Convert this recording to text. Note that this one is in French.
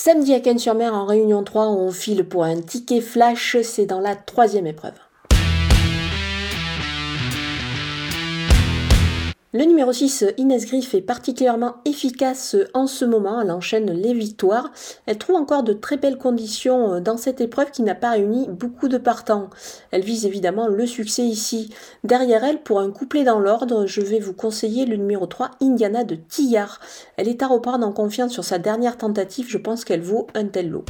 Samedi à Cannes-sur-Mer en Réunion 3, on file pour un ticket flash, c'est dans la troisième épreuve. Le numéro 6, Inès Griff, est particulièrement efficace en ce moment. Elle enchaîne les victoires. Elle trouve encore de très belles conditions dans cette épreuve qui n'a pas réuni beaucoup de partants. Elle vise évidemment le succès ici. Derrière elle, pour un couplet dans l'ordre, je vais vous conseiller le numéro 3, Indiana de Tillard. Elle est à reprendre en confiance sur sa dernière tentative. Je pense qu'elle vaut un tel lot.